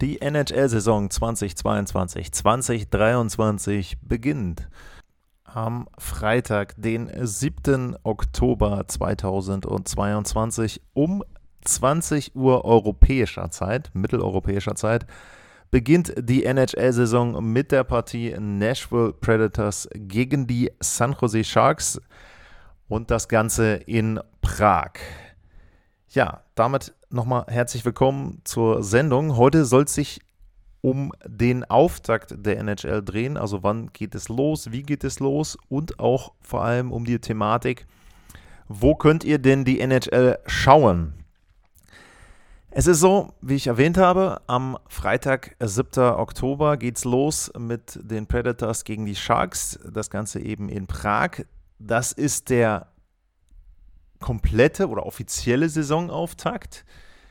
Die NHL-Saison 2022-2023 beginnt am Freitag, den 7. Oktober 2022 um 20 Uhr europäischer Zeit, mitteleuropäischer Zeit, beginnt die NHL-Saison mit der Partie Nashville Predators gegen die San Jose Sharks und das Ganze in Prag. Ja, damit nochmal herzlich willkommen zur Sendung. Heute soll es sich um den Auftakt der NHL drehen. Also wann geht es los, wie geht es los und auch vor allem um die Thematik, wo könnt ihr denn die NHL schauen? Es ist so, wie ich erwähnt habe, am Freitag, 7. Oktober geht es los mit den Predators gegen die Sharks. Das Ganze eben in Prag. Das ist der komplette oder offizielle Saisonauftakt.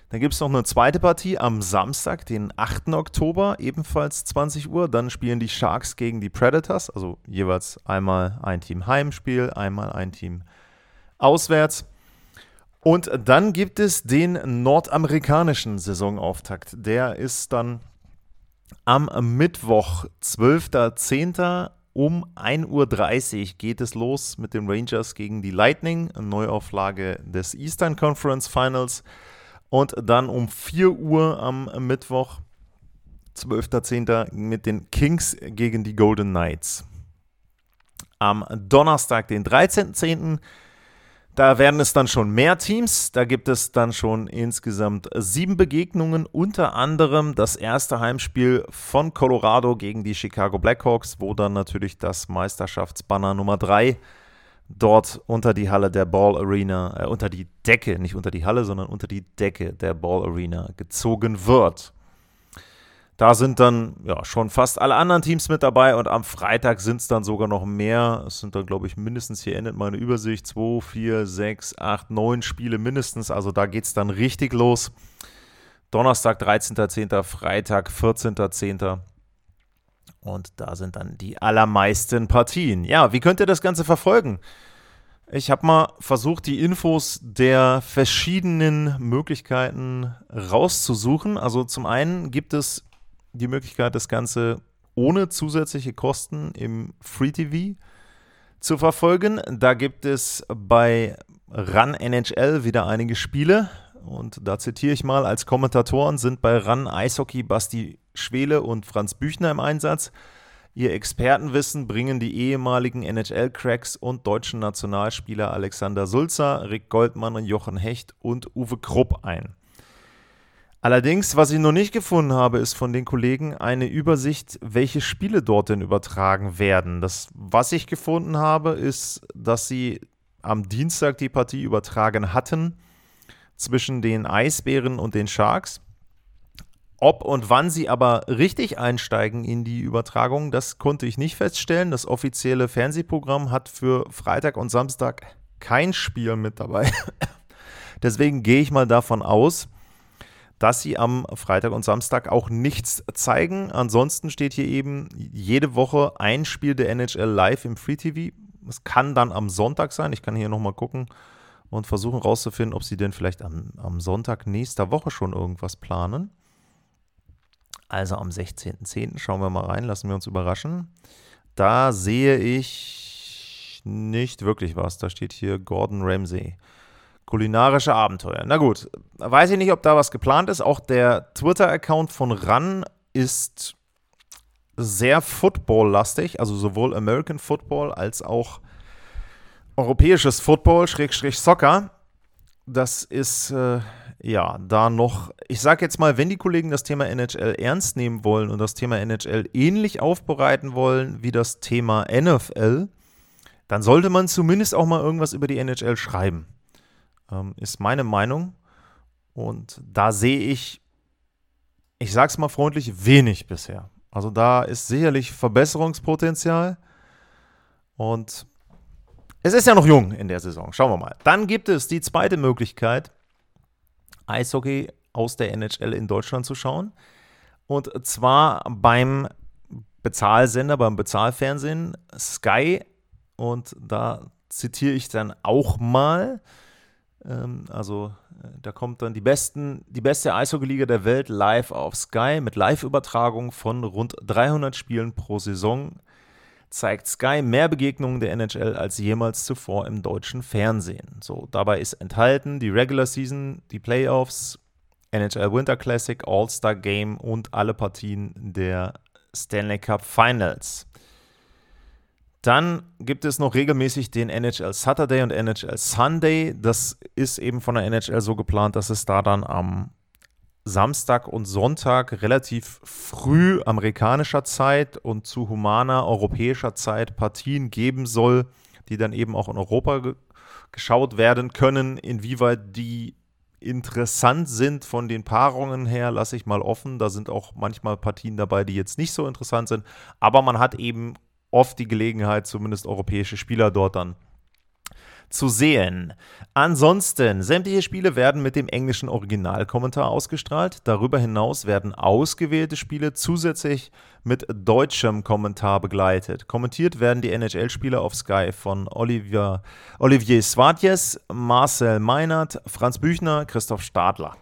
Dann gibt es noch eine zweite Partie am Samstag, den 8. Oktober, ebenfalls 20 Uhr. Dann spielen die Sharks gegen die Predators, also jeweils einmal ein Team Heimspiel, einmal ein Team auswärts. Und dann gibt es den nordamerikanischen Saisonauftakt. Der ist dann am Mittwoch, 12.10 um 1.30 Uhr geht es los mit den Rangers gegen die Lightning, eine Neuauflage des Eastern Conference Finals. Und dann um 4 Uhr am Mittwoch, 12.10. mit den Kings gegen die Golden Knights. Am Donnerstag, den 13.10., da werden es dann schon mehr Teams. Da gibt es dann schon insgesamt sieben Begegnungen, unter anderem das erste Heimspiel von Colorado gegen die Chicago Blackhawks, wo dann natürlich das Meisterschaftsbanner Nummer 3 dort unter die Halle der Ball Arena, äh, unter die Decke, nicht unter die Halle, sondern unter die Decke der Ball Arena gezogen wird. Da sind dann ja schon fast alle anderen Teams mit dabei und am Freitag sind es dann sogar noch mehr. Es sind dann, glaube ich, mindestens, hier endet meine Übersicht, 2, 4, 6, 8, 9 Spiele mindestens. Also da geht es dann richtig los. Donnerstag, 13.10., Freitag, 14.10. Und da sind dann die allermeisten Partien. Ja, wie könnt ihr das Ganze verfolgen? Ich habe mal versucht, die Infos der verschiedenen Möglichkeiten rauszusuchen. Also zum einen gibt es die Möglichkeit, das Ganze ohne zusätzliche Kosten im Free TV zu verfolgen. Da gibt es bei Run NHL wieder einige Spiele. Und da zitiere ich mal, als Kommentatoren sind bei Run Eishockey Basti Schwele und Franz Büchner im Einsatz. Ihr Expertenwissen bringen die ehemaligen NHL-Cracks und deutschen Nationalspieler Alexander Sulzer, Rick Goldmann und Jochen Hecht und Uwe Krupp ein. Allerdings, was ich noch nicht gefunden habe, ist von den Kollegen eine Übersicht, welche Spiele dort denn übertragen werden. Das, was ich gefunden habe, ist, dass sie am Dienstag die Partie übertragen hatten zwischen den Eisbären und den Sharks. Ob und wann sie aber richtig einsteigen in die Übertragung, das konnte ich nicht feststellen. Das offizielle Fernsehprogramm hat für Freitag und Samstag kein Spiel mit dabei. Deswegen gehe ich mal davon aus, dass sie am Freitag und Samstag auch nichts zeigen. Ansonsten steht hier eben jede Woche ein Spiel der NHL live im Free TV. Es kann dann am Sonntag sein. Ich kann hier nochmal gucken und versuchen rauszufinden, ob sie denn vielleicht am, am Sonntag nächster Woche schon irgendwas planen. Also am 16.10. schauen wir mal rein, lassen wir uns überraschen. Da sehe ich nicht wirklich was. Da steht hier Gordon Ramsay. Kulinarische Abenteuer. Na gut, weiß ich nicht, ob da was geplant ist. Auch der Twitter-Account von RAN ist sehr Football-lastig, also sowohl American Football als auch europäisches Football, Schrägstrich Soccer. Das ist äh, ja da noch, ich sage jetzt mal, wenn die Kollegen das Thema NHL ernst nehmen wollen und das Thema NHL ähnlich aufbereiten wollen wie das Thema NFL, dann sollte man zumindest auch mal irgendwas über die NHL schreiben ähm, ist meine Meinung. Und da sehe ich, ich sage es mal freundlich, wenig bisher. Also da ist sicherlich Verbesserungspotenzial. Und es ist ja noch jung in der Saison. Schauen wir mal. Dann gibt es die zweite Möglichkeit, Eishockey aus der NHL in Deutschland zu schauen. Und zwar beim Bezahlsender, beim Bezahlfernsehen Sky. Und da zitiere ich dann auch mal. Ähm, also äh, da kommt dann die, besten, die beste Eishockey-Liga der Welt live auf Sky mit Live-Übertragung von rund 300 Spielen pro Saison. Zeigt Sky mehr Begegnungen der NHL als jemals zuvor im deutschen Fernsehen. So, dabei ist enthalten die Regular Season, die Playoffs, NHL Winter Classic, All-Star Game und alle Partien der Stanley Cup Finals. Dann gibt es noch regelmäßig den NHL Saturday und NHL Sunday. Das ist eben von der NHL so geplant, dass es da dann am Samstag und Sonntag relativ früh amerikanischer Zeit und zu humaner europäischer Zeit Partien geben soll, die dann eben auch in Europa ge geschaut werden können. Inwieweit die interessant sind von den Paarungen her, lasse ich mal offen. Da sind auch manchmal Partien dabei, die jetzt nicht so interessant sind. Aber man hat eben oft die Gelegenheit, zumindest europäische Spieler dort dann zu sehen. Ansonsten, sämtliche Spiele werden mit dem englischen Originalkommentar ausgestrahlt. Darüber hinaus werden ausgewählte Spiele zusätzlich mit deutschem Kommentar begleitet. Kommentiert werden die NHL-Spiele auf Sky von Olivier, Olivier Swartjes, Marcel Meinert, Franz Büchner, Christoph Stadler.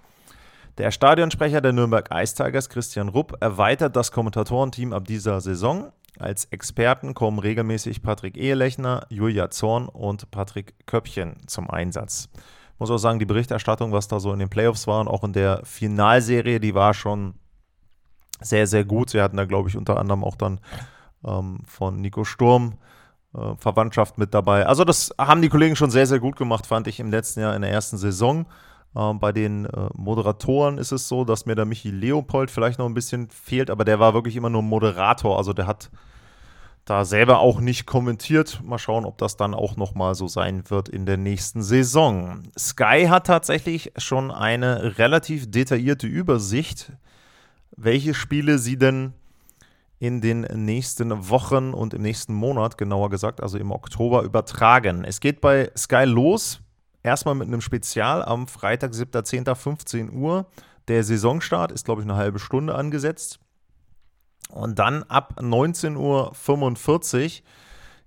Der Stadionsprecher der Nürnberg Ice Tigers, Christian Rupp, erweitert das Kommentatorenteam ab dieser Saison. Als Experten kommen regelmäßig Patrick Ehelechner, Julia Zorn und Patrick Köppchen zum Einsatz. Ich muss auch sagen, die Berichterstattung, was da so in den Playoffs war und auch in der Finalserie, die war schon sehr, sehr gut. Sie hatten da, glaube ich, unter anderem auch dann ähm, von Nico Sturm äh, Verwandtschaft mit dabei. Also das haben die Kollegen schon sehr, sehr gut gemacht, fand ich im letzten Jahr in der ersten Saison. Ähm, bei den äh, Moderatoren ist es so, dass mir der Michi Leopold vielleicht noch ein bisschen fehlt, aber der war wirklich immer nur Moderator. Also der hat da selber auch nicht kommentiert. Mal schauen, ob das dann auch nochmal so sein wird in der nächsten Saison. Sky hat tatsächlich schon eine relativ detaillierte Übersicht, welche Spiele sie denn in den nächsten Wochen und im nächsten Monat, genauer gesagt, also im Oktober, übertragen. Es geht bei Sky los Erstmal mit einem Spezial am Freitag, 7.10.15 Uhr. Der Saisonstart ist, glaube ich, eine halbe Stunde angesetzt. Und dann ab 19.45 Uhr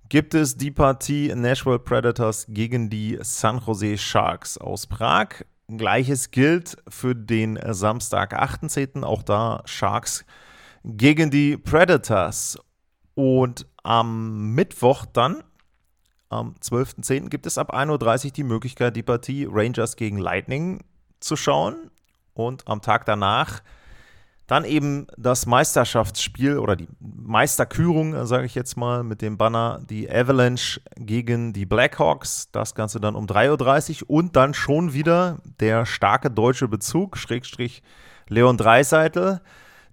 gibt es die Partie Nashville Predators gegen die San Jose Sharks aus Prag. Gleiches gilt für den Samstag, 18. Auch da Sharks gegen die Predators. Und am Mittwoch dann am 12.10. gibt es ab 1.30 Uhr die Möglichkeit, die Partie Rangers gegen Lightning zu schauen. Und am Tag danach dann eben das Meisterschaftsspiel oder die Meisterkürung, sage ich jetzt mal, mit dem Banner die Avalanche gegen die Blackhawks. Das Ganze dann um 3.30 Uhr und dann schon wieder der starke deutsche Bezug, Schrägstrich Leon Dreiseitel.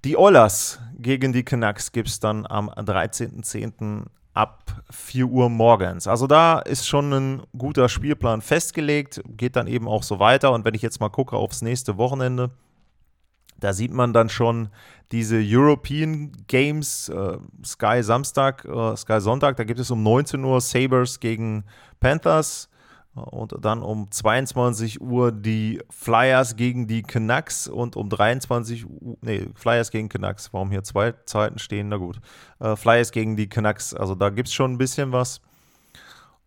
Die Ollers gegen die Canucks gibt es dann am 13.10 ab 4 Uhr morgens. Also da ist schon ein guter Spielplan festgelegt, geht dann eben auch so weiter. Und wenn ich jetzt mal gucke aufs nächste Wochenende, da sieht man dann schon diese European Games, äh, Sky Samstag, äh, Sky Sonntag, da gibt es um 19 Uhr Sabres gegen Panthers. Und dann um 22 Uhr die Flyers gegen die Canucks und um 23 Uhr, nee, Flyers gegen Canucks. Warum hier zwei Zeiten stehen? Na gut. Äh, Flyers gegen die Canucks. Also da gibt es schon ein bisschen was.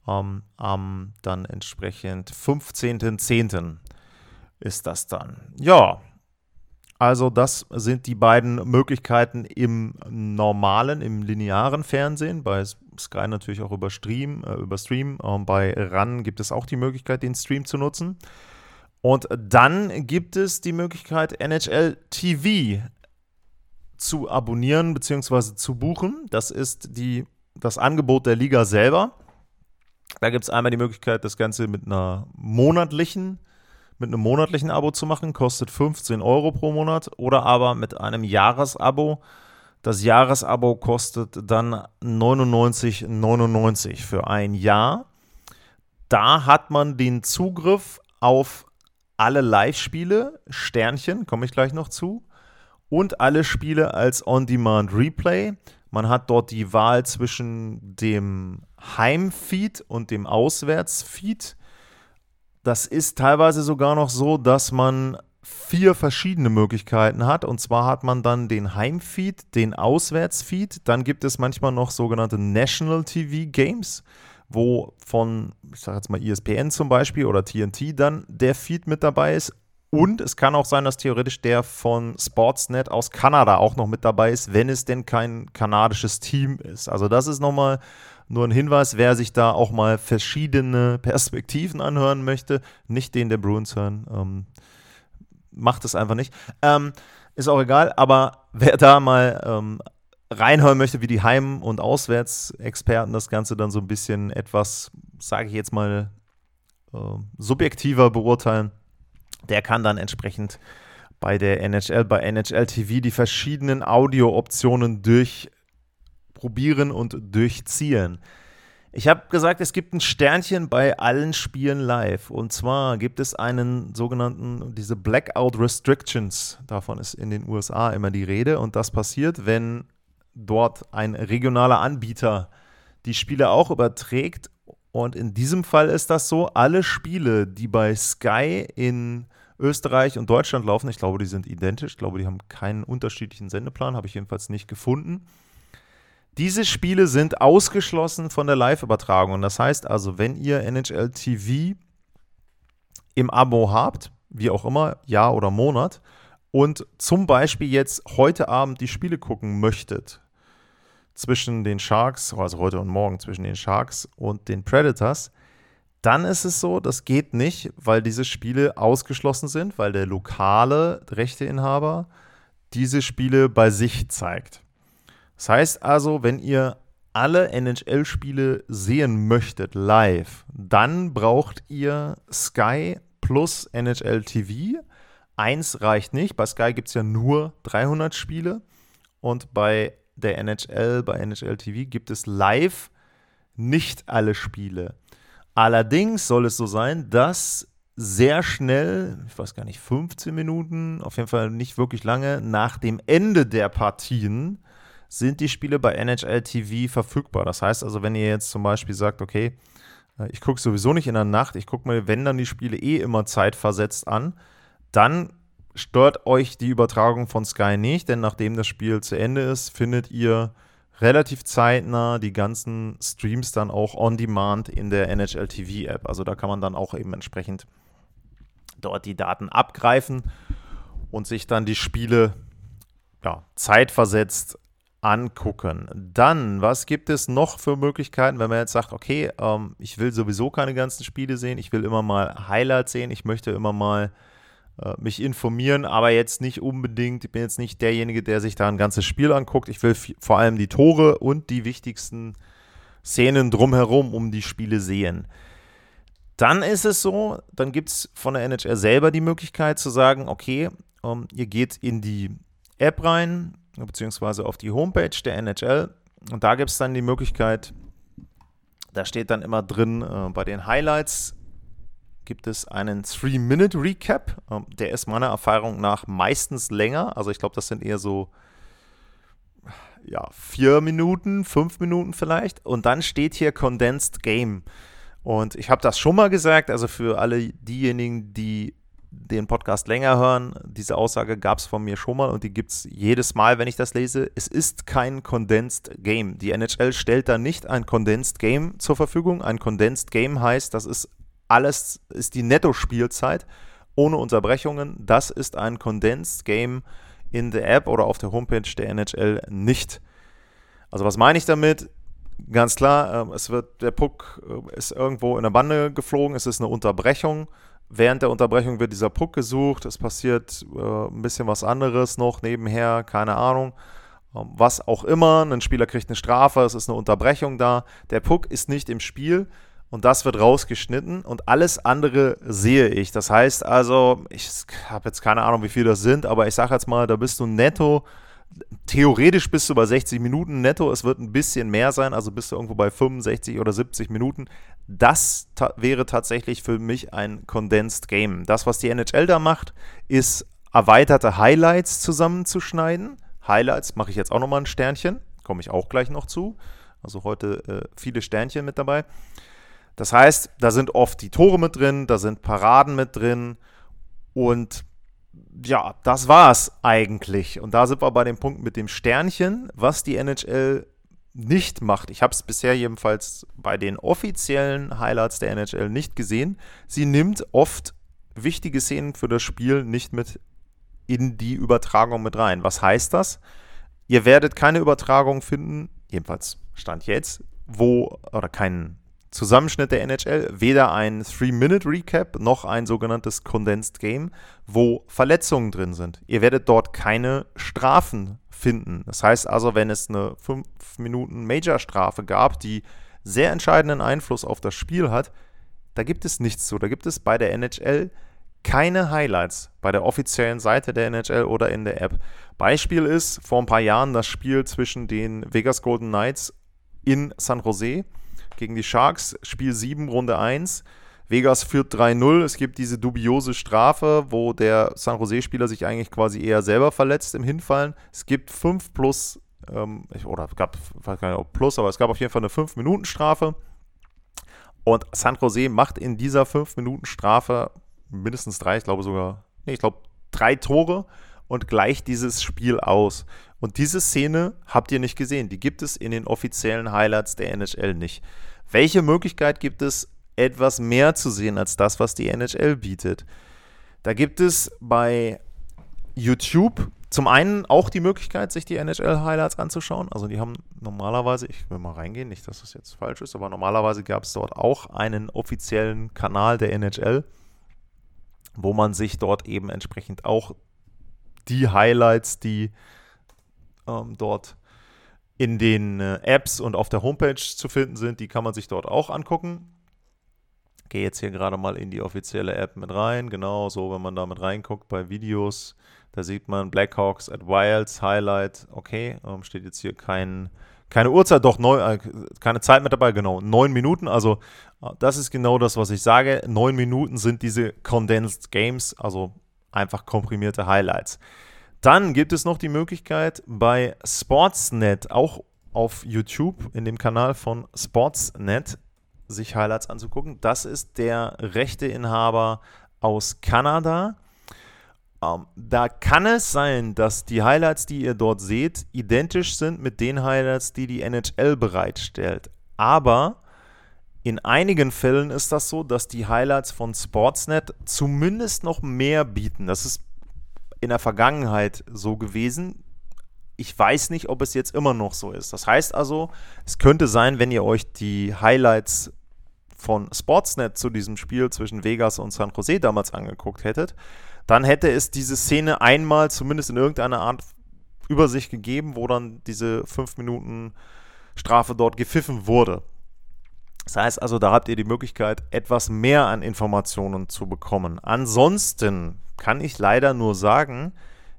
Ähm, am dann entsprechend 15.10. ist das dann. Ja, also das sind die beiden Möglichkeiten im normalen, im linearen Fernsehen. Bei Sky natürlich auch über Stream. Äh, über Stream. Ähm, bei RAN gibt es auch die Möglichkeit, den Stream zu nutzen. Und dann gibt es die Möglichkeit, NHL TV zu abonnieren bzw. zu buchen. Das ist die, das Angebot der Liga selber. Da gibt es einmal die Möglichkeit, das Ganze mit einer monatlichen mit einem monatlichen Abo zu machen, kostet 15 Euro pro Monat oder aber mit einem Jahresabo. Das Jahresabo kostet dann 99,99 für ein Jahr. Da hat man den Zugriff auf alle Live-Spiele, Sternchen, komme ich gleich noch zu, und alle Spiele als On-Demand-Replay. Man hat dort die Wahl zwischen dem Heimfeed und dem Auswärtsfeed. Das ist teilweise sogar noch so, dass man vier verschiedene Möglichkeiten hat. Und zwar hat man dann den Heimfeed, den Auswärtsfeed. Dann gibt es manchmal noch sogenannte National TV Games, wo von, ich sage jetzt mal ESPN zum Beispiel oder TNT dann der Feed mit dabei ist. Und es kann auch sein, dass theoretisch der von Sportsnet aus Kanada auch noch mit dabei ist, wenn es denn kein kanadisches Team ist. Also das ist nochmal nur ein Hinweis, wer sich da auch mal verschiedene Perspektiven anhören möchte, nicht den der Bruins hören. Ähm, macht es einfach nicht. Ähm, ist auch egal, aber wer da mal ähm, reinhören möchte, wie die Heim- und Auswärtsexperten das Ganze dann so ein bisschen etwas, sage ich jetzt mal, äh, subjektiver beurteilen, der kann dann entsprechend bei der NHL, bei NHL TV die verschiedenen Audio-Optionen durchprobieren und durchziehen. Ich habe gesagt, es gibt ein Sternchen bei allen Spielen live. Und zwar gibt es einen sogenannten, diese Blackout Restrictions. Davon ist in den USA immer die Rede. Und das passiert, wenn dort ein regionaler Anbieter die Spiele auch überträgt. Und in diesem Fall ist das so, alle Spiele, die bei Sky in Österreich und Deutschland laufen, ich glaube, die sind identisch. Ich glaube, die haben keinen unterschiedlichen Sendeplan, habe ich jedenfalls nicht gefunden diese Spiele sind ausgeschlossen von der Live-Übertragung. Und das heißt also, wenn ihr NHL TV im Abo habt, wie auch immer, Jahr oder Monat, und zum Beispiel jetzt heute Abend die Spiele gucken möchtet, zwischen den Sharks, also heute und morgen zwischen den Sharks und den Predators, dann ist es so, das geht nicht, weil diese Spiele ausgeschlossen sind, weil der lokale Rechteinhaber diese Spiele bei sich zeigt. Das heißt also, wenn ihr alle NHL-Spiele sehen möchtet live, dann braucht ihr Sky plus NHL TV. Eins reicht nicht. Bei Sky gibt es ja nur 300 Spiele und bei der NHL, bei NHL TV gibt es live nicht alle Spiele. Allerdings soll es so sein, dass sehr schnell, ich weiß gar nicht, 15 Minuten, auf jeden Fall nicht wirklich lange, nach dem Ende der Partien sind die Spiele bei NHL TV verfügbar. Das heißt also, wenn ihr jetzt zum Beispiel sagt, okay, äh, ich gucke sowieso nicht in der Nacht, ich gucke mir, wenn dann die Spiele eh immer zeitversetzt an, dann stört euch die Übertragung von Sky nicht, denn nachdem das Spiel zu Ende ist, findet ihr relativ zeitnah die ganzen Streams dann auch on demand in der NHL TV App. Also da kann man dann auch eben entsprechend dort die Daten abgreifen und sich dann die Spiele ja, zeitversetzt angucken. Dann, was gibt es noch für Möglichkeiten, wenn man jetzt sagt, okay, ähm, ich will sowieso keine ganzen Spiele sehen, ich will immer mal Highlights sehen, ich möchte immer mal äh, mich informieren, aber jetzt nicht unbedingt, ich bin jetzt nicht derjenige, der sich da ein ganzes Spiel anguckt. Ich will vor allem die Tore und die wichtigsten Szenen drumherum um die Spiele sehen. Dann ist es so, dann gibt es von der NHL selber die Möglichkeit zu sagen, okay, ähm, ihr geht in die App rein, beziehungsweise auf die Homepage der NHL. Und da gibt es dann die Möglichkeit, da steht dann immer drin, äh, bei den Highlights gibt es einen 3-Minute-Recap. Ähm, der ist meiner Erfahrung nach meistens länger. Also ich glaube, das sind eher so ja, vier Minuten, fünf Minuten vielleicht. Und dann steht hier Condensed Game. Und ich habe das schon mal gesagt, also für alle diejenigen, die den Podcast länger hören, diese Aussage gab es von mir schon mal und die gibt es jedes Mal, wenn ich das lese. Es ist kein Condensed Game. Die NHL stellt da nicht ein Condensed Game zur Verfügung. Ein Condensed Game heißt, das ist alles, ist die Netto-Spielzeit ohne Unterbrechungen. Das ist ein Condensed Game in der App oder auf der Homepage der NHL nicht. Also was meine ich damit? Ganz klar, äh, es wird, der Puck äh, ist irgendwo in der Bande geflogen, es ist eine Unterbrechung Während der Unterbrechung wird dieser Puck gesucht, es passiert äh, ein bisschen was anderes noch nebenher, keine Ahnung. Ähm, was auch immer, ein Spieler kriegt eine Strafe, es ist eine Unterbrechung da. Der Puck ist nicht im Spiel. Und das wird rausgeschnitten. Und alles andere sehe ich. Das heißt also, ich habe jetzt keine Ahnung, wie viel das sind, aber ich sage jetzt mal, da bist du netto. Theoretisch bist du bei 60 Minuten netto, es wird ein bisschen mehr sein, also bist du irgendwo bei 65 oder 70 Minuten. Das ta wäre tatsächlich für mich ein Condensed Game. Das, was die NHL da macht, ist erweiterte Highlights zusammenzuschneiden. Highlights mache ich jetzt auch nochmal ein Sternchen, komme ich auch gleich noch zu. Also heute äh, viele Sternchen mit dabei. Das heißt, da sind oft die Tore mit drin, da sind Paraden mit drin und ja, das war's eigentlich. Und da sind wir bei dem Punkt mit dem Sternchen, was die NHL nicht macht. Ich habe es bisher jedenfalls bei den offiziellen Highlights der NHL nicht gesehen. Sie nimmt oft wichtige Szenen für das Spiel nicht mit in die Übertragung mit rein. Was heißt das? Ihr werdet keine Übertragung finden, jedenfalls Stand jetzt, wo, oder keinen Zusammenschnitt der NHL, weder ein Three-Minute-Recap noch ein sogenanntes Condensed Game, wo Verletzungen drin sind. Ihr werdet dort keine Strafen finden. Das heißt also, wenn es eine 5 Minuten Major-Strafe gab, die sehr entscheidenden Einfluss auf das Spiel hat, da gibt es nichts zu. Da gibt es bei der NHL keine Highlights bei der offiziellen Seite der NHL oder in der App. Beispiel ist vor ein paar Jahren das Spiel zwischen den Vegas Golden Knights in San Jose gegen die Sharks, Spiel 7, Runde 1. Vegas führt 3-0. Es gibt diese dubiose Strafe, wo der San Jose-Spieler sich eigentlich quasi eher selber verletzt im Hinfallen. Es gibt 5 plus, ähm, oder es gab, weiß gar nicht ob plus, aber es gab auf jeden Fall eine 5-Minuten-Strafe. Und San Jose macht in dieser 5-Minuten-Strafe mindestens drei, ich glaube sogar, nee, ich glaube drei Tore und gleicht dieses Spiel aus. Und diese Szene habt ihr nicht gesehen. Die gibt es in den offiziellen Highlights der NHL nicht. Welche Möglichkeit gibt es, etwas mehr zu sehen als das, was die NHL bietet? Da gibt es bei YouTube zum einen auch die Möglichkeit, sich die NHL-Highlights anzuschauen. Also die haben normalerweise, ich will mal reingehen, nicht, dass das jetzt falsch ist, aber normalerweise gab es dort auch einen offiziellen Kanal der NHL wo man sich dort eben entsprechend auch die Highlights, die ähm, dort in den äh, Apps und auf der Homepage zu finden sind, die kann man sich dort auch angucken. Gehe jetzt hier gerade mal in die offizielle App mit rein. Genau so, wenn man da mit reinguckt bei Videos, da sieht man Blackhawks at Wilds Highlight. Okay, ähm, steht jetzt hier kein keine Uhrzeit, doch neun, äh, keine Zeit mit dabei, genau. Neun Minuten, also äh, das ist genau das, was ich sage. Neun Minuten sind diese Condensed Games, also einfach komprimierte Highlights. Dann gibt es noch die Möglichkeit bei Sportsnet, auch auf YouTube, in dem Kanal von Sportsnet, sich Highlights anzugucken. Das ist der Rechteinhaber aus Kanada. Um, ähm, da kann es sein, dass die Highlights, die ihr dort seht, identisch sind mit den Highlights, die die NHL bereitstellt. Aber in einigen Fällen ist das so, dass die Highlights von Sportsnet zumindest noch mehr bieten. Das ist in der Vergangenheit so gewesen. Ich weiß nicht, ob es jetzt immer noch so ist. Das heißt also, es könnte sein, wenn ihr euch die Highlights von Sportsnet zu diesem Spiel zwischen Vegas und San Jose damals angeguckt hättet, dann hätte es diese Szene einmal zumindest in irgendeiner Art über sich gegeben, wo dann diese 5 Minuten Strafe dort gepfiffen wurde. Das heißt also, da habt ihr die Möglichkeit, etwas mehr an Informationen zu bekommen. Ansonsten kann ich leider nur sagen,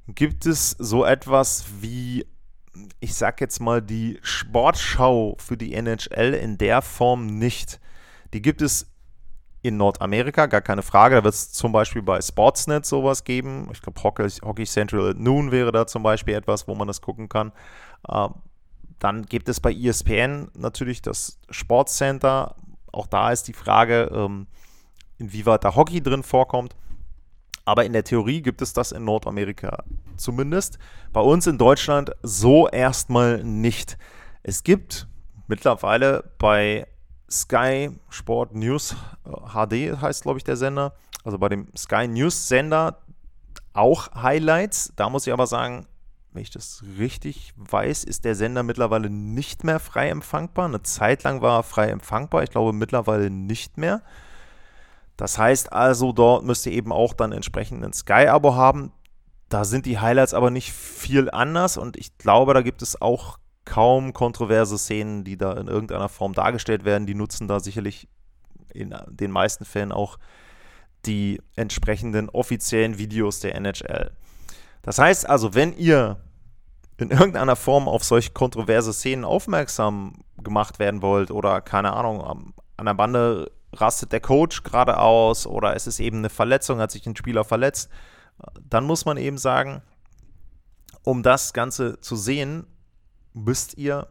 gibt es so etwas wie, ich sag jetzt mal, die Sportschau für die NHL in der Form nicht. Die gibt es in Nordamerika, gar keine Frage. Da wird es zum Beispiel bei Sportsnet sowas geben. Ich glaube, Hockey, Hockey, Central at Noon wäre da zum Beispiel etwas, wo man das gucken kann. Ähm, dann gibt es bei ESPN natürlich das Sportscenter. Auch da ist die Frage, ähm, inwieweit da Hockey drin vorkommt. Aber in der Theorie gibt es das in Nordamerika zumindest. Bei uns in Deutschland so erstmal nicht. Es gibt mittlerweile bei Sky Sport News HD äh, heißt, glaube ich, der Sender. Also bei dem Sky News Sender auch Highlights. Da muss ich aber sagen, wenn ich das richtig weiß, ist der Sender mittlerweile nicht mehr frei empfangbar. Eine Zeit lang war er frei empfangbar, ich glaube mittlerweile nicht mehr. Das heißt also, dort müsst ihr eben auch dann entsprechend ein Sky-Abo haben. Da sind die Highlights aber nicht viel anders und ich glaube, da gibt es auch kaum kontroverse Szenen, die da in irgendeiner Form dargestellt werden. Die nutzen da sicherlich in den meisten Fällen auch die entsprechenden offiziellen Videos der NHL. Das heißt also, wenn ihr in irgendeiner Form auf solche kontroverse Szenen aufmerksam gemacht werden wollt oder keine Ahnung, an der Bande rastet der Coach gerade aus oder es ist eben eine Verletzung, hat sich ein Spieler verletzt, dann muss man eben sagen, um das Ganze zu sehen, müsst ihr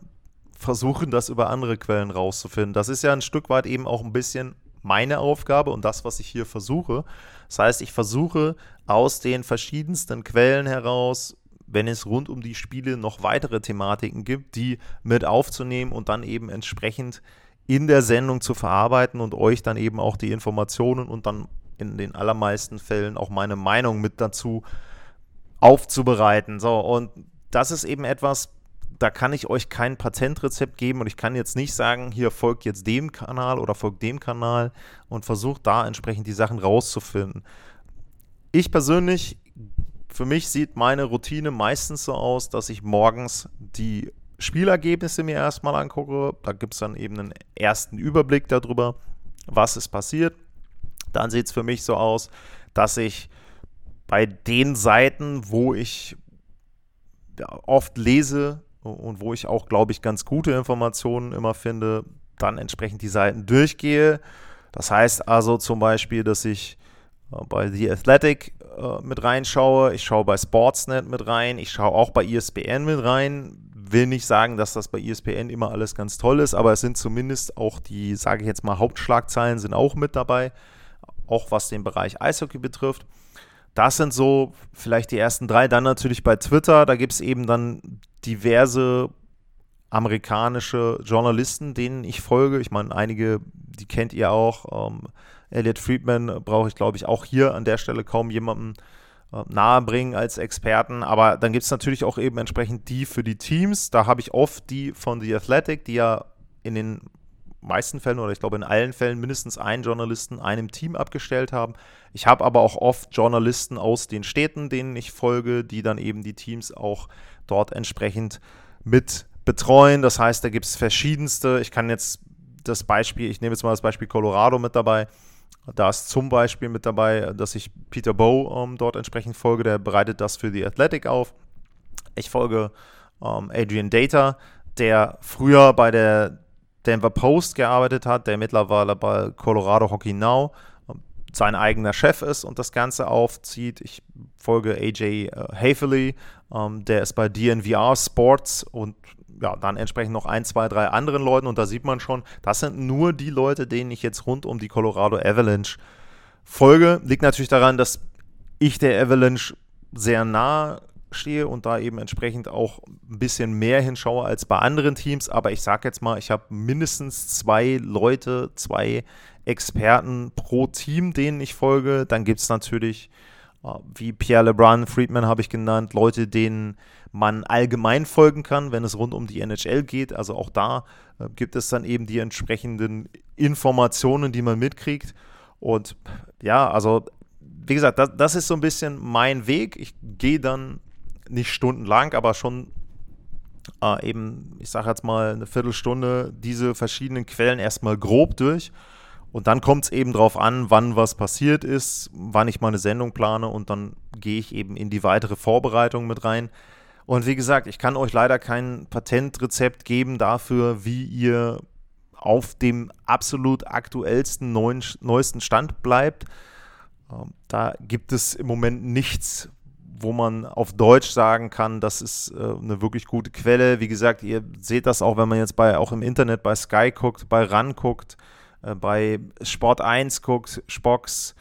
versuchen, das über andere Quellen rauszufinden. Das ist ja ein Stück weit eben auch ein bisschen meine Aufgabe und das, was ich hier versuche. Das heißt, ich versuche aus den verschiedensten Quellen heraus, wenn es rund um die Spiele noch weitere Thematiken gibt, die mit aufzunehmen und dann eben entsprechend in der Sendung zu verarbeiten und euch dann eben auch die Informationen und dann in den allermeisten Fällen auch meine Meinung mit dazu aufzubereiten. So, und das ist eben etwas, da kann ich euch kein Patentrezept geben und ich kann jetzt nicht sagen, hier folgt jetzt dem Kanal oder folgt dem Kanal und versucht da entsprechend die Sachen rauszufinden. Ich persönlich, für mich sieht meine Routine meistens so aus, dass ich morgens die Spielergebnisse mir erstmal angucke. Da gibt es dann eben einen ersten Überblick darüber, was ist passiert. Dann sieht es für mich so aus, dass ich bei den Seiten, wo ich oft lese, und wo ich auch, glaube ich, ganz gute Informationen immer finde, dann entsprechend die Seiten durchgehe. Das heißt also zum Beispiel, dass ich bei The Athletic äh, mit reinschaue, ich schaue bei Sportsnet mit rein, ich schaue auch bei ESPN mit rein. Will nicht sagen, dass das bei ESPN immer alles ganz toll ist, aber es sind zumindest auch die, sage ich jetzt mal, Hauptschlagzeilen sind auch mit dabei, auch was den Bereich Eishockey betrifft. Das sind so vielleicht die ersten drei. Dann natürlich bei Twitter, da gibt es eben dann diverse amerikanische Journalisten, denen ich folge. Ich meine, einige, die kennt ihr auch. Ähm, Elliot Friedman brauche ich, glaube ich, auch hier an der Stelle kaum jemanden äh, nahebringen als Experten. Aber dann gibt es natürlich auch eben entsprechend die für die Teams. Da habe ich oft die von The Athletic, die ja in den meisten Fällen oder ich glaube in allen Fällen mindestens einen Journalisten einem Team abgestellt haben. Ich habe aber auch oft Journalisten aus den Städten, denen ich folge, die dann eben die Teams auch dort entsprechend mit betreuen. Das heißt, da gibt es verschiedenste. Ich kann jetzt das Beispiel, ich nehme jetzt mal das Beispiel Colorado mit dabei. Da ist zum Beispiel mit dabei, dass ich Peter Bow ähm, dort entsprechend folge. Der bereitet das für die Athletic auf. Ich folge ähm, Adrian Data, der früher bei der Denver Post gearbeitet hat, der mittlerweile bei Colorado Hockey Now ähm, sein eigener Chef ist und das Ganze aufzieht. Ich folge AJ äh, Haefely, ähm, der ist bei DNVR Sports und ja, dann entsprechend noch ein, zwei, drei anderen Leuten und da sieht man schon, das sind nur die Leute, denen ich jetzt rund um die Colorado Avalanche folge. Liegt natürlich daran, dass ich der Avalanche sehr nah stehe und da eben entsprechend auch ein bisschen mehr hinschaue als bei anderen Teams. Aber ich sage jetzt mal, ich habe mindestens zwei Leute, zwei Experten pro Team, denen ich folge. Dann gibt es natürlich, wie Pierre LeBrun, Friedman habe ich genannt, Leute, denen man allgemein folgen kann, wenn es rund um die NHL geht. Also auch da äh, gibt es dann eben die entsprechenden Informationen, die man mitkriegt. Und ja, also wie gesagt, das, das ist so ein bisschen mein Weg. Ich gehe dann nicht stundenlang, aber schon äh, eben, ich sage jetzt mal, eine Viertelstunde diese verschiedenen Quellen erstmal grob durch. Und dann kommt es eben darauf an, wann was passiert ist, wann ich meine Sendung plane und dann gehe ich eben in die weitere Vorbereitung mit rein. Und wie gesagt, ich kann euch leider kein Patentrezept geben dafür, wie ihr auf dem absolut aktuellsten, neuen, neuesten Stand bleibt. Ähm, da gibt es im Moment nichts, wo man auf Deutsch sagen kann, das ist äh, eine wirklich gute Quelle. Wie gesagt, ihr seht das auch, wenn man jetzt bei auch im Internet bei Sky guckt, bei RAN guckt, äh, bei Sport 1 guckt, Spox,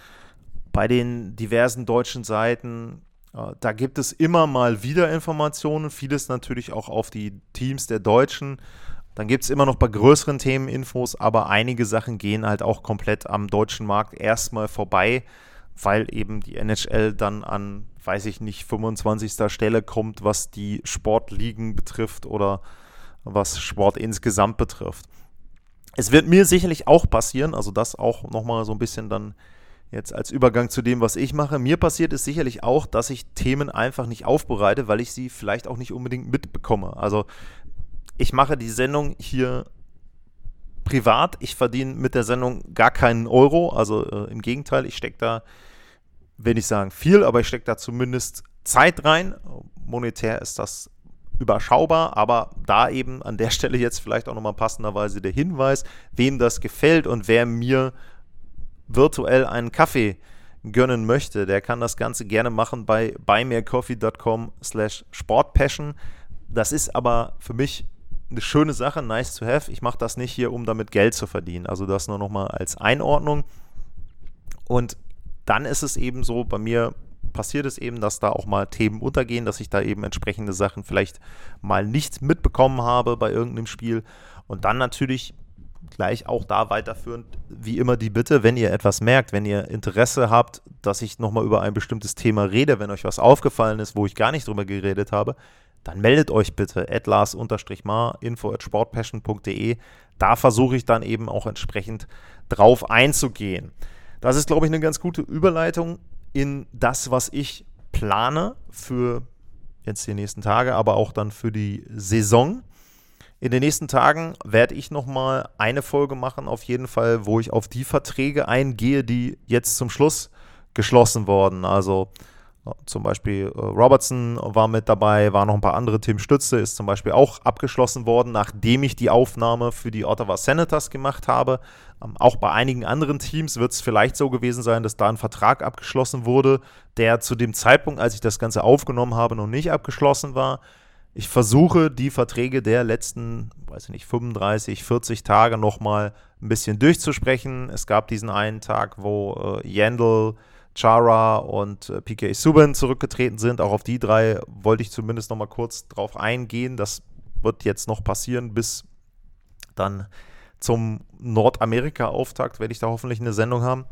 bei den diversen deutschen Seiten. Äh, da gibt es immer mal wieder Informationen, vieles natürlich auch auf die Teams der Deutschen. Dann gibt es immer noch bei größeren Themen Infos, aber einige Sachen gehen halt auch komplett am deutschen Markt erstmal vorbei, weil eben die NHL dann an weiß ich nicht, 25. Stelle kommt, was die Sportligen betrifft oder was Sport insgesamt betrifft. Es wird mir sicherlich auch passieren, also das auch nochmal so ein bisschen dann jetzt als Übergang zu dem, was ich mache. Mir passiert es sicherlich auch, dass ich Themen einfach nicht aufbereite, weil ich sie vielleicht auch nicht unbedingt mitbekomme. Also ich mache die Sendung hier privat. Ich verdiene mit der Sendung gar keinen Euro. Also äh, im Gegenteil, ich stecke da will nicht sagen viel, aber ich stecke da zumindest Zeit rein. Monetär ist das überschaubar, aber da eben an der Stelle jetzt vielleicht auch nochmal passenderweise der Hinweis, wem das gefällt und wer mir virtuell einen Kaffee gönnen möchte, der kann das Ganze gerne machen bei buymeacoffee.com slash sportpassion. Das ist aber für mich eine schöne Sache, nice to have. Ich mache das nicht hier, um damit Geld zu verdienen. Also das nur nochmal als Einordnung. Und dann ist es eben so, bei mir passiert es eben, dass da auch mal Themen untergehen, dass ich da eben entsprechende Sachen vielleicht mal nicht mitbekommen habe bei irgendeinem Spiel. Und dann natürlich gleich auch da weiterführend, wie immer die Bitte, wenn ihr etwas merkt, wenn ihr Interesse habt, dass ich nochmal über ein bestimmtes Thema rede, wenn euch was aufgefallen ist, wo ich gar nicht drüber geredet habe, dann meldet euch bitte at lars-mar, info at sportpassion.de. Da versuche ich dann eben auch entsprechend drauf einzugehen. Das ist, glaube ich, eine ganz gute Überleitung in das, was ich plane für jetzt die nächsten Tage, aber auch dann für die Saison. In den nächsten Tagen werde ich nochmal eine Folge machen, auf jeden Fall, wo ich auf die Verträge eingehe, die jetzt zum Schluss geschlossen wurden. Also zum Beispiel äh, Robertson war mit dabei, waren noch ein paar andere. Tim Stütze ist zum Beispiel auch abgeschlossen worden, nachdem ich die Aufnahme für die Ottawa Senators gemacht habe. Ähm, auch bei einigen anderen Teams wird es vielleicht so gewesen sein, dass da ein Vertrag abgeschlossen wurde, der zu dem Zeitpunkt, als ich das Ganze aufgenommen habe, noch nicht abgeschlossen war. Ich versuche die Verträge der letzten, weiß ich nicht, 35, 40 Tage nochmal ein bisschen durchzusprechen. Es gab diesen einen Tag, wo äh, Yandel Chara und äh, PK Subban zurückgetreten sind. Auch auf die drei wollte ich zumindest noch mal kurz drauf eingehen. Das wird jetzt noch passieren, bis dann zum Nordamerika-Auftakt werde ich da hoffentlich eine Sendung haben.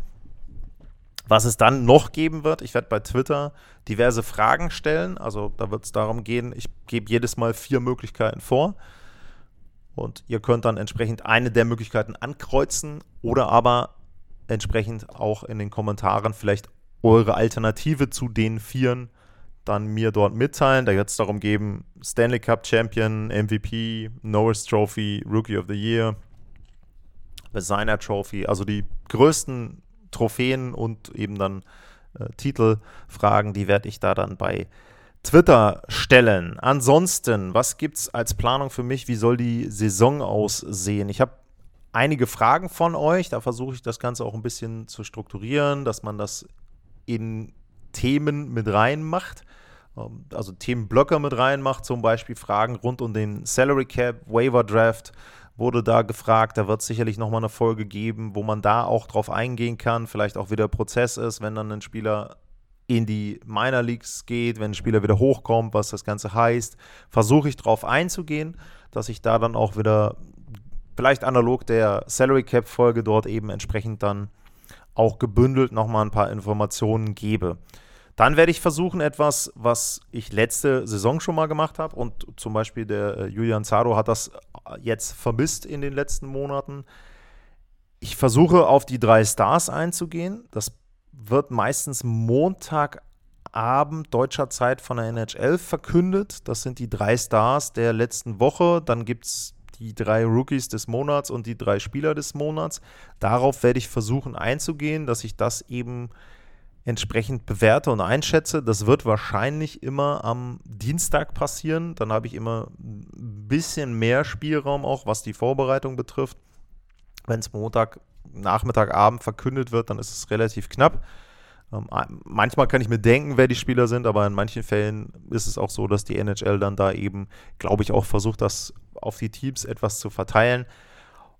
Was es dann noch geben wird, ich werde bei Twitter diverse Fragen stellen. Also da wird es darum gehen, ich gebe jedes Mal vier Möglichkeiten vor. Und ihr könnt dann entsprechend eine der Möglichkeiten ankreuzen oder aber entsprechend auch in den Kommentaren vielleicht eure Alternative zu den Vieren dann mir dort mitteilen. Da wird es darum geben, Stanley Cup Champion, MVP, Norris Trophy, Rookie of the Year, Designer Trophy, also die größten Trophäen und eben dann äh, Titelfragen, die werde ich da dann bei Twitter stellen. Ansonsten, was gibt es als Planung für mich? Wie soll die Saison aussehen? Ich habe einige Fragen von euch. Da versuche ich das Ganze auch ein bisschen zu strukturieren, dass man das in Themen mit reinmacht. Ähm, also Themenblöcke mit reinmacht, zum Beispiel Fragen rund um den Salary Cap, Waiver Draft wurde da gefragt. Da wird sicherlich nochmal eine Folge geben, wo man da auch drauf eingehen kann. Vielleicht auch wieder Prozess ist, wenn dann ein Spieler in die Minor Leagues geht, wenn ein Spieler wieder hochkommt, was das Ganze heißt, versuche ich drauf einzugehen, dass ich da dann auch wieder vielleicht analog der Salary Cap Folge dort eben entsprechend dann auch gebündelt nochmal ein paar Informationen gebe. Dann werde ich versuchen, etwas, was ich letzte Saison schon mal gemacht habe und zum Beispiel der äh, Julian Zaro hat das jetzt vermisst in den letzten Monaten. Ich versuche auf die drei Stars einzugehen. Das wird meistens Montagabend deutscher Zeit von der NHL verkündet. Das sind die drei Stars der letzten Woche. Dann gibt es die drei Rookies des Monats und die drei Spieler des Monats. Darauf werde ich versuchen einzugehen, dass ich das eben entsprechend bewerte und einschätze. Das wird wahrscheinlich immer am Dienstag passieren. Dann habe ich immer ein bisschen mehr Spielraum auch, was die Vorbereitung betrifft. Wenn es Montag, Nachmittag, Abend verkündet wird, dann ist es relativ knapp. Ähm, manchmal kann ich mir denken, wer die Spieler sind, aber in manchen Fällen ist es auch so, dass die NHL dann da eben, glaube ich, auch versucht, das auf die Teams etwas zu verteilen.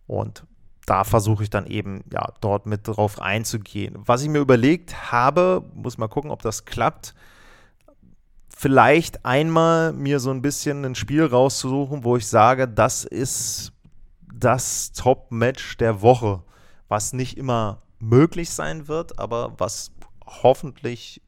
Und da versuche ich dann eben, ja, dort mit drauf einzugehen. Was ich mir überlegt habe, muss mal gucken, ob das klappt. Vielleicht einmal mir so ein bisschen ein Spiel rauszusuchen, wo ich sage, das ist das Top-Match der Woche, was nicht immer möglich sein wird, aber was hoffentlich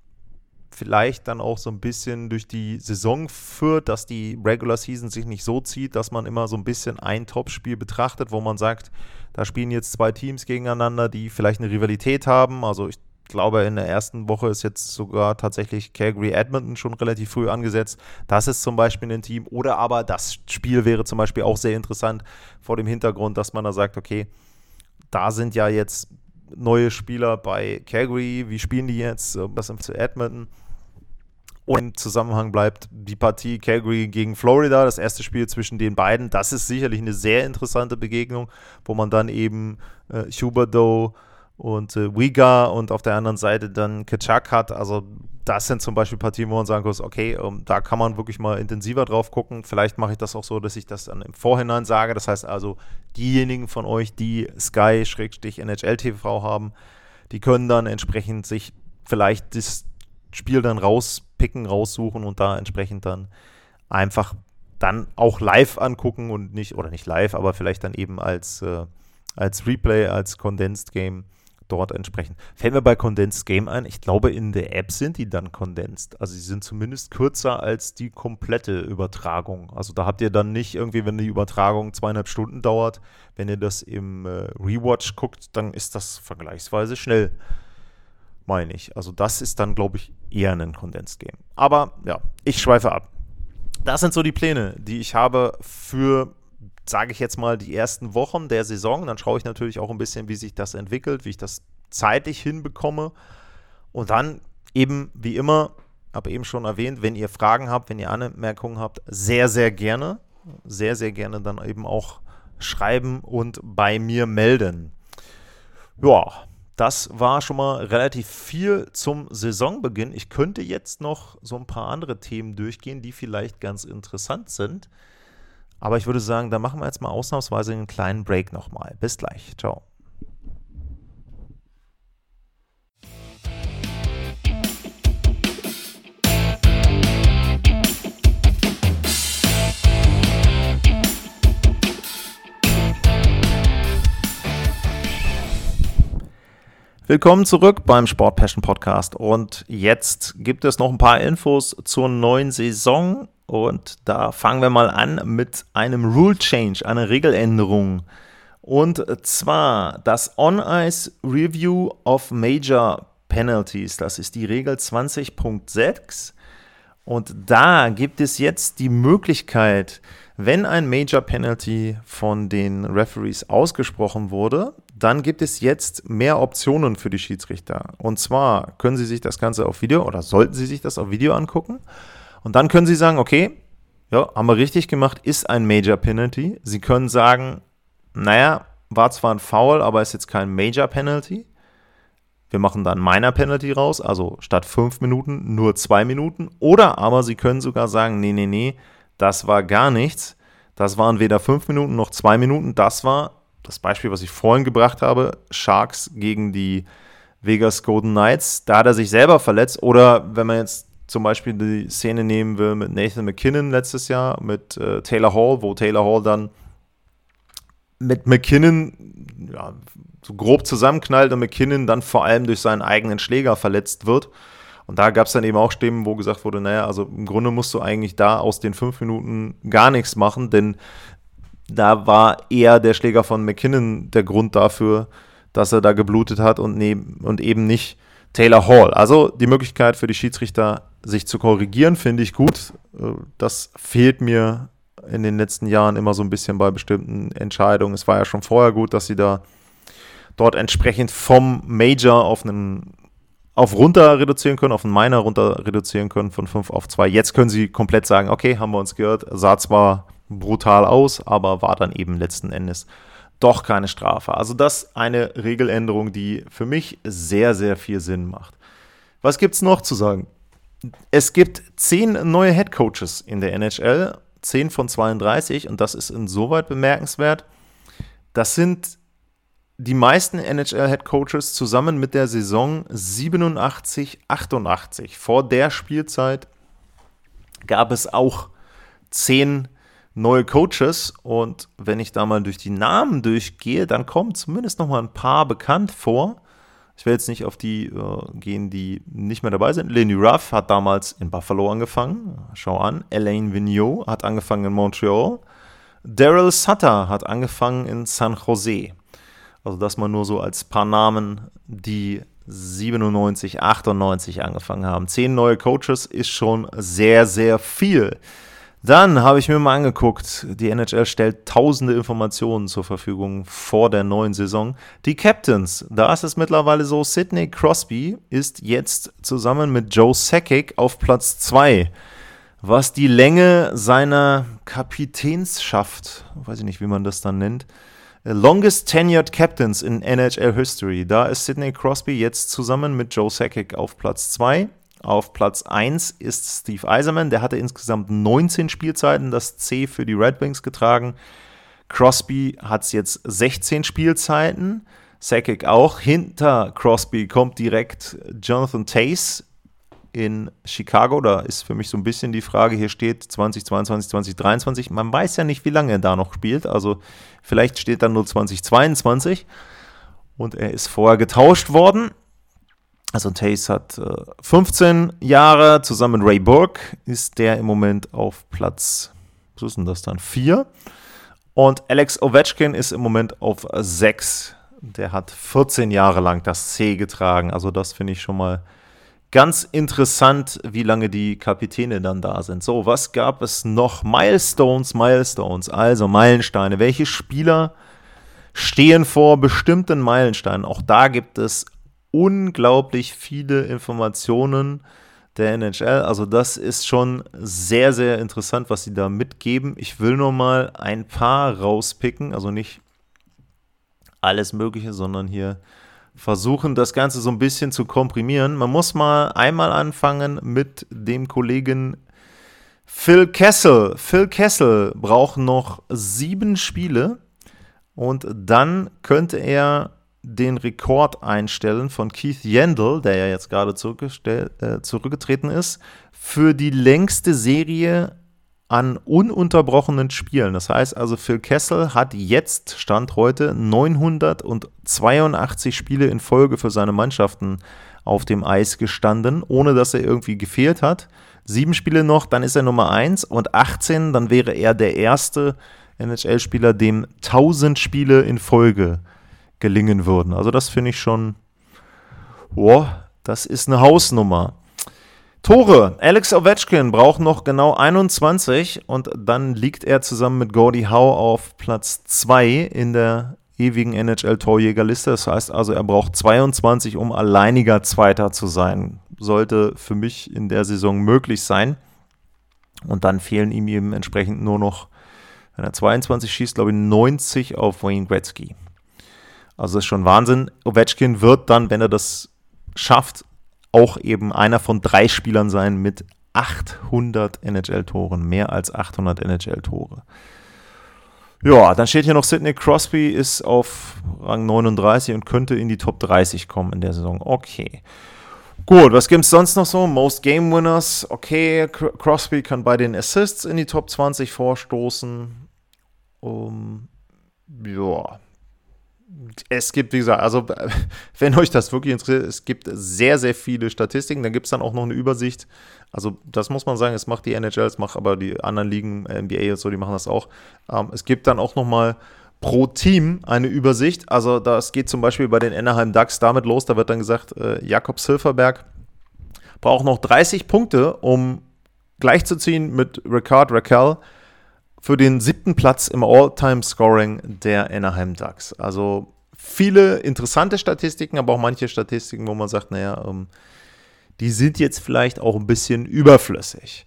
vielleicht dann auch so ein bisschen durch die Saison führt, dass die Regular Season sich nicht so zieht, dass man immer so ein bisschen ein Topspiel betrachtet, wo man sagt, da spielen jetzt zwei Teams gegeneinander, die vielleicht eine Rivalität haben. Also ich glaube, in der ersten Woche ist jetzt sogar tatsächlich Calgary Edmonton schon relativ früh angesetzt. Das ist zum Beispiel ein Team. Oder aber das Spiel wäre zum Beispiel auch sehr interessant vor dem Hintergrund, dass man da sagt, okay, da sind ja jetzt neue Spieler bei Calgary, wie spielen die jetzt, was zu Edmonton. Und im Zusammenhang bleibt die Partie Calgary gegen Florida, das erste Spiel zwischen den beiden. Das ist sicherlich eine sehr interessante Begegnung, wo man dann eben äh, Huberdeau und äh, Wiga und auf der anderen Seite dann Kitschak hat. Also das sind zum Beispiel Partien, wo man sagen muss, okay, um, ähm, da kann man wirklich mal intensiver drauf gucken. Vielleicht mache ich das auch so, dass ich das dann im Vorhinein sage. Das heißt also, diejenigen von euch, die Sky-NHL TV haben, die können dann entsprechend sich vielleicht das Spiel dann rauspicken, raussuchen und da entsprechend dann einfach dann auch live angucken und nicht, oder nicht live, aber vielleicht dann eben als, äh, als Replay, als Condensed Game dort entsprechend. Fällt mir bei Condensed Game ein, ich glaube, in der App sind die dann condensed. Also sie sind zumindest kürzer als die komplette Übertragung. Also da habt ihr dann nicht irgendwie, wenn die Übertragung zweieinhalb Stunden dauert, wenn ihr das im äh, Rewatch guckt, dann ist das vergleichsweise schnell, meine ich. Also das ist dann, glaube ich, eher ein Condensed Game. Aber ja, ich schweife ab. Das sind so die Pläne, die ich habe für sage ich jetzt mal, die ersten Wochen der Saison. Dann schaue ich natürlich auch ein bisschen, wie sich das entwickelt, wie ich das zeitig hinbekomme. Und dann eben, wie immer, habe eben schon erwähnt, wenn ihr Fragen habt, wenn ihr Anmerkungen habt, sehr, sehr gerne, sehr, sehr gerne dann eben auch schreiben und bei mir melden. Ja, das war schon mal relativ viel zum Saisonbeginn. Ich könnte jetzt noch so ein paar andere Themen durchgehen, die vielleicht ganz interessant sind. Aber ich würde sagen, da machen wir jetzt mal ausnahmsweise einen kleinen Break nochmal. Bis gleich. Ciao. Willkommen zurück beim Sport Passion Podcast und jetzt gibt es noch ein paar Infos zur neuen Saison und da fangen wir mal an mit einem Rule Change, einer Regeländerung. Und zwar das On-Ice Review of Major Penalties. Das ist die Regel 20.6. Und da gibt es jetzt die Möglichkeit, wenn ein Major Penalty von den Referees ausgesprochen wurde, dann gibt es jetzt mehr Optionen für die Schiedsrichter. Und zwar können sie sich das Ganze auf Video oder sollten sie sich das auf Video angucken. Und dann können Sie sagen, okay, ja, haben wir richtig gemacht, ist ein Major Penalty. Sie können sagen, naja, war zwar ein Foul, aber ist jetzt kein Major Penalty. Wir machen dann Minor Penalty raus, also statt fünf Minuten nur zwei Minuten. Oder aber Sie können sogar sagen, nee, nee, nee, das war gar nichts. Das waren weder fünf Minuten noch zwei Minuten. Das war das Beispiel, was ich vorhin gebracht habe, Sharks gegen die Vegas Golden Knights. Da hat er sich selber verletzt. Oder wenn man jetzt zum Beispiel die Szene nehmen wir mit Nathan McKinnon letztes Jahr, mit äh, Taylor Hall, wo Taylor Hall dann mit McKinnon ja, so grob zusammenknallt und McKinnon dann vor allem durch seinen eigenen Schläger verletzt wird. Und da gab es dann eben auch Stimmen, wo gesagt wurde, naja, also im Grunde musst du eigentlich da aus den fünf Minuten gar nichts machen, denn da war eher der Schläger von McKinnon der Grund dafür, dass er da geblutet hat und, ne und eben nicht Taylor Hall. Also die Möglichkeit für die Schiedsrichter, sich zu korrigieren, finde ich gut. Das fehlt mir in den letzten Jahren immer so ein bisschen bei bestimmten Entscheidungen. Es war ja schon vorher gut, dass sie da dort entsprechend vom Major auf einen auf runter reduzieren können, auf einen Minor runter reduzieren können von 5 auf 2. Jetzt können sie komplett sagen, okay, haben wir uns gehört, sah zwar brutal aus, aber war dann eben letzten Endes doch keine Strafe. Also das eine Regeländerung, die für mich sehr, sehr viel Sinn macht. Was gibt es noch zu sagen? Es gibt zehn neue Head Coaches in der NHL, 10 von 32 und das ist insoweit bemerkenswert. Das sind die meisten NHL Head Coaches zusammen mit der Saison 87, 88. Vor der Spielzeit gab es auch zehn neue Coaches und wenn ich da mal durch die Namen durchgehe, dann kommen zumindest noch mal ein paar bekannt vor. Ich will jetzt nicht auf die äh, gehen, die nicht mehr dabei sind. Lenny Ruff hat damals in Buffalo angefangen. Schau an. Elaine Vigneault hat angefangen in Montreal. Daryl Sutter hat angefangen in San Jose. Also das mal nur so als paar Namen, die 97, 98 angefangen haben. Zehn neue Coaches ist schon sehr, sehr viel. Dann habe ich mir mal angeguckt, die NHL stellt tausende Informationen zur Verfügung vor der neuen Saison. Die Captains, da ist es mittlerweile so, Sidney Crosby ist jetzt zusammen mit Joe Sakic auf Platz 2. Was die Länge seiner Kapitänsschaft, weiß ich nicht, wie man das dann nennt, Longest Tenured Captains in NHL History. Da ist Sidney Crosby jetzt zusammen mit Joe Sakic auf Platz 2. Auf Platz 1 ist Steve Eiserman. Der hatte insgesamt 19 Spielzeiten, das C für die Red Wings getragen. Crosby hat es jetzt 16 Spielzeiten. Sakic auch. Hinter Crosby kommt direkt Jonathan Tace in Chicago. Da ist für mich so ein bisschen die Frage, hier steht 2022, 2023. Man weiß ja nicht, wie lange er da noch spielt. Also vielleicht steht dann nur 2022. Und er ist vorher getauscht worden. Also Tace hat äh, 15 Jahre. Zusammen mit Ray Burke ist der im Moment auf Platz, was ist denn das dann, 4. Und Alex Ovechkin ist im Moment auf 6. Der hat 14 Jahre lang das C getragen. Also das finde ich schon mal Ganz interessant, wie lange die Kapitäne dann da sind. So, was gab es noch? Milestones, Milestones, also Meilensteine. Welche Spieler stehen vor bestimmten Meilensteinen? Auch da gibt es unglaublich viele Informationen der NHL. Also das ist schon sehr, sehr interessant, was sie da mitgeben. Ich will nur mal ein paar rauspicken, also nicht alles Mögliche, sondern hier versuchen, das Ganze so ein bisschen zu komprimieren. Man muss mal einmal anfangen mit dem Kollegen Phil Kessel. Phil Kessel braucht noch sieben Spiele und dann könnte er den Rekord einstellen von Keith Yandel, der ja jetzt gerade äh, zurückgetreten ist, für die längste Serie an ununterbrochenen Spielen. Das heißt also, Phil Kessel hat jetzt, Stand heute, 982 Spiele in Folge für seine Mannschaften auf dem Eis gestanden, ohne dass er irgendwie gefehlt hat. Sieben Spiele noch, dann ist er Nummer 1 und 18, dann wäre er der erste NHL-Spieler, dem 1000 Spiele in Folge gelingen würden. Also das finde ich schon, boah, das ist eine Hausnummer. Tore. Alex Ovechkin braucht noch genau 21 und dann liegt er zusammen mit Gordy Howe auf Platz 2 in der ewigen NHL-Torjägerliste. Das heißt also, er braucht 22, um alleiniger Zweiter zu sein. Sollte für mich in der Saison möglich sein. Und dann fehlen ihm eben entsprechend nur noch, wenn er 22 schießt, glaube ich, 90 auf Wayne Gretzky. Also das ist schon Wahnsinn. Ovechkin wird dann, wenn er das schafft, auch eben einer von drei Spielern sein mit 800 NHL-Toren, mehr als 800 NHL-Tore. Ja, dann steht hier noch Sidney Crosby ist auf Rang 39 und könnte in die Top 30 kommen in der Saison. Okay. Gut, was gibt es sonst noch so? Most Game Winners. Okay, Crosby kann bei den Assists in die Top 20 vorstoßen. Um, ja, es gibt, wie gesagt, also wenn euch das wirklich interessiert, es gibt sehr, sehr viele Statistiken. Dann gibt es dann auch noch eine Übersicht. Also das muss man sagen, es macht die NHL, es macht aber die anderen Ligen, NBA und so, die machen das auch. Ähm, es gibt dann auch noch mal pro Team eine Übersicht. Also das geht zum Beispiel bei den Anaheim Ducks damit los, da wird dann gesagt, äh, Jakob Silverberg braucht noch 30 Punkte, um gleichzuziehen mit Ricard Raquel für den siebten Platz im All-Time-Scoring der Anaheim Ducks. Also viele interessante Statistiken, aber auch manche Statistiken, wo man sagt, naja, ähm, die sind jetzt vielleicht auch ein bisschen überflüssig.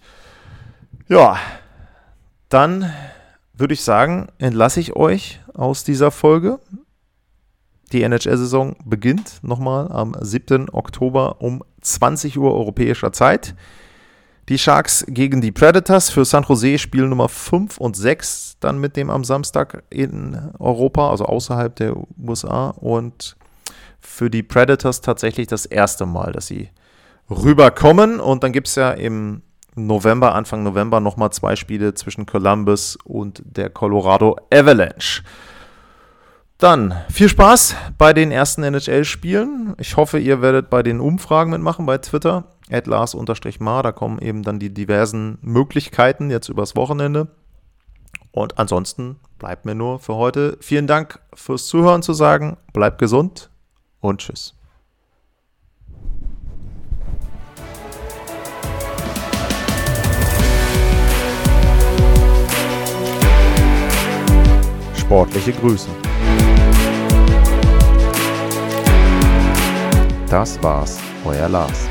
Ja, dann würde ich sagen, entlasse ich euch aus dieser Folge. Die NHL-Saison beginnt nochmal am 7. Oktober um 20 Uhr europäischer Zeit. Die Sharks gegen die Predators für San Jose Spiel Nummer 5 und 6 dann mit dem am Samstag in Europa, also außerhalb der USA. Und für die Predators tatsächlich das erste Mal, dass sie rüberkommen. Und dann gibt es ja im November, Anfang November nochmal zwei Spiele zwischen Columbus und der Colorado Avalanche. Dann viel Spaß bei den ersten NHL-Spielen. Ich hoffe, ihr werdet bei den Umfragen mitmachen bei Twitter. Lars-Mar, da kommen eben dann die diversen Möglichkeiten jetzt übers Wochenende. Und ansonsten bleibt mir nur für heute vielen Dank fürs Zuhören zu sagen. Bleibt gesund und tschüss. Sportliche Grüße. Das war's, euer Lars.